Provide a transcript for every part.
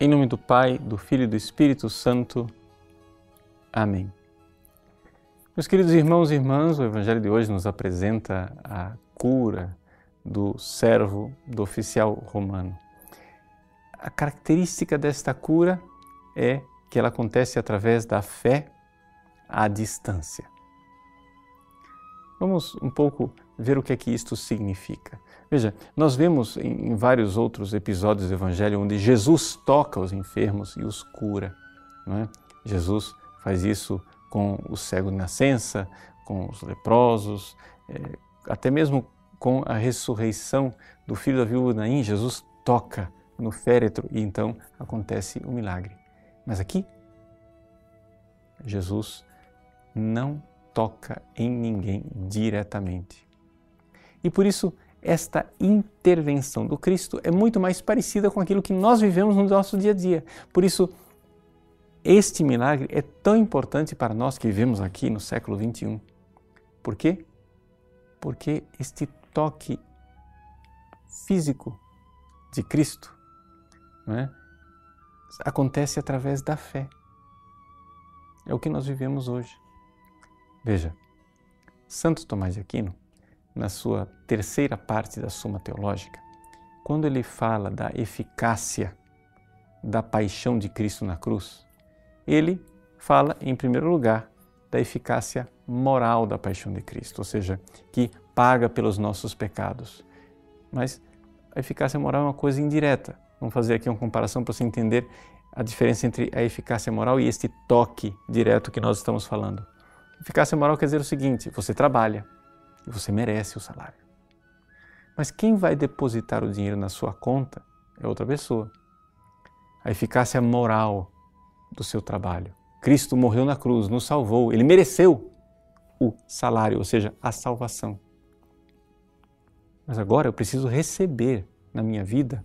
Em nome do Pai, do Filho e do Espírito Santo. Amém. Meus queridos irmãos e irmãs, o Evangelho de hoje nos apresenta a cura do servo do oficial romano. A característica desta cura é que ela acontece através da fé à distância. Vamos um pouco ver o que é que isto significa. Veja, nós vemos em, vários outros episódios do Evangelho onde Jesus toca os enfermos e os cura. Não é? Jesus faz isso com o cego de nascença, com os leprosos, é, até mesmo com a ressurreição do filho da viúva Naim, Jesus toca no féretro e então acontece o milagre. Mas aqui, Jesus não toca em ninguém diretamente. E por isso, esta intervenção do Cristo é muito mais parecida com aquilo que nós vivemos no nosso dia a dia. Por isso, este milagre é tão importante para nós que vivemos aqui no século 21. Por quê? Porque este toque físico de Cristo é? acontece através da fé. É o que nós vivemos hoje. Veja, Santo Tomás de Aquino na sua terceira parte da Suma Teológica, quando ele fala da eficácia da paixão de Cristo na cruz, ele fala, em primeiro lugar, da eficácia moral da paixão de Cristo, ou seja, que paga pelos nossos pecados. Mas a eficácia moral é uma coisa indireta. Vamos fazer aqui uma comparação para você entender a diferença entre a eficácia moral e este toque direto que nós estamos falando. Eficácia moral quer dizer o seguinte: você trabalha, você merece o salário. Mas quem vai depositar o dinheiro na sua conta é outra pessoa. A eficácia moral do seu trabalho. Cristo morreu na cruz, nos salvou, ele mereceu o salário, ou seja, a salvação. Mas agora eu preciso receber na minha vida,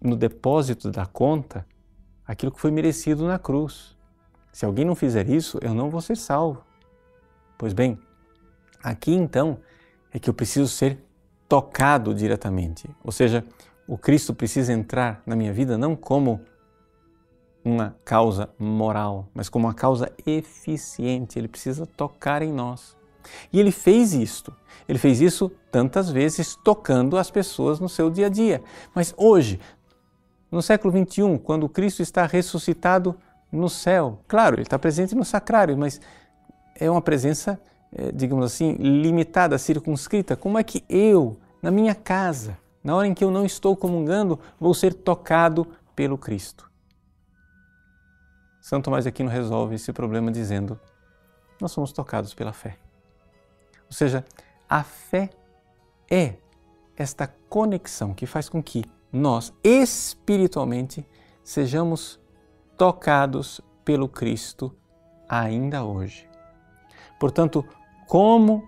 no depósito da conta, aquilo que foi merecido na cruz. Se alguém não fizer isso, eu não vou ser salvo. Pois bem, Aqui então é que eu preciso ser tocado diretamente. Ou seja, o Cristo precisa entrar na minha vida não como uma causa moral, mas como uma causa eficiente. Ele precisa tocar em nós. E ele fez isto. Ele fez isso tantas vezes tocando as pessoas no seu dia a dia. Mas hoje, no século 21, quando Cristo está ressuscitado no céu, claro, ele está presente no sacrário, mas é uma presença digamos assim, limitada, circunscrita, como é que eu, na minha casa, na hora em que eu não estou comungando, vou ser tocado pelo Cristo? Santo Tomás de Aquino resolve esse problema dizendo: nós somos tocados pela fé. Ou seja, a fé é esta conexão que faz com que nós, espiritualmente, sejamos tocados pelo Cristo ainda hoje. Portanto, como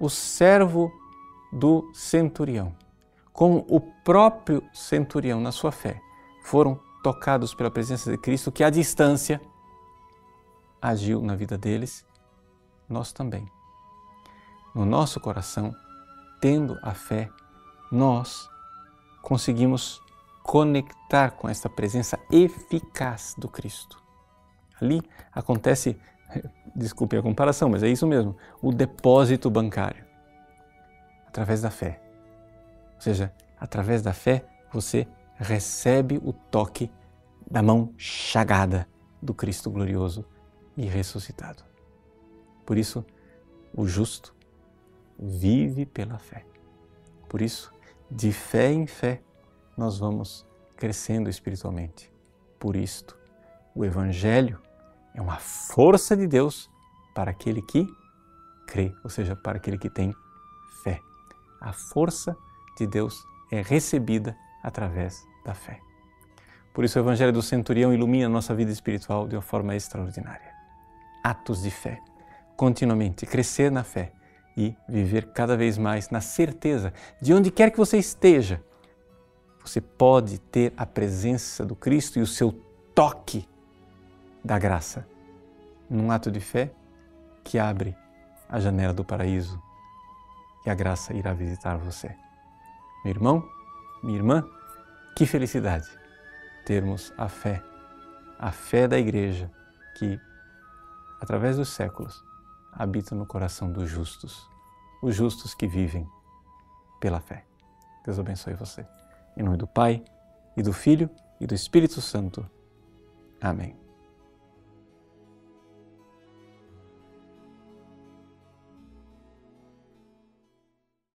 o servo do centurião, como o próprio centurião na sua fé, foram tocados pela presença de Cristo, que à distância agiu na vida deles, nós também. No nosso coração, tendo a fé, nós conseguimos conectar com essa presença eficaz do Cristo. Ali acontece desculpe a comparação, mas é isso mesmo, o depósito bancário. Através da fé. Ou seja, através da fé você recebe o toque da mão chagada do Cristo glorioso e ressuscitado. Por isso, o justo vive pela fé. Por isso, de fé em fé, nós vamos crescendo espiritualmente. Por isto, o Evangelho é uma força de Deus para aquele que crê, ou seja, para aquele que tem fé. A força de Deus é recebida através da fé. Por isso, o Evangelho do Centurião ilumina nossa vida espiritual de uma forma extraordinária. Atos de fé, continuamente crescer na fé e viver cada vez mais na certeza de onde quer que você esteja, você pode ter a presença do Cristo e o seu toque da graça, num ato de fé que abre a janela do paraíso e a graça irá visitar você. Meu irmão, minha irmã, que felicidade termos a fé, a fé da Igreja que, através dos séculos, habita no coração dos justos, os justos que vivem pela fé. Deus abençoe você. Em nome do Pai, e do Filho, e do Espírito Santo. Amém.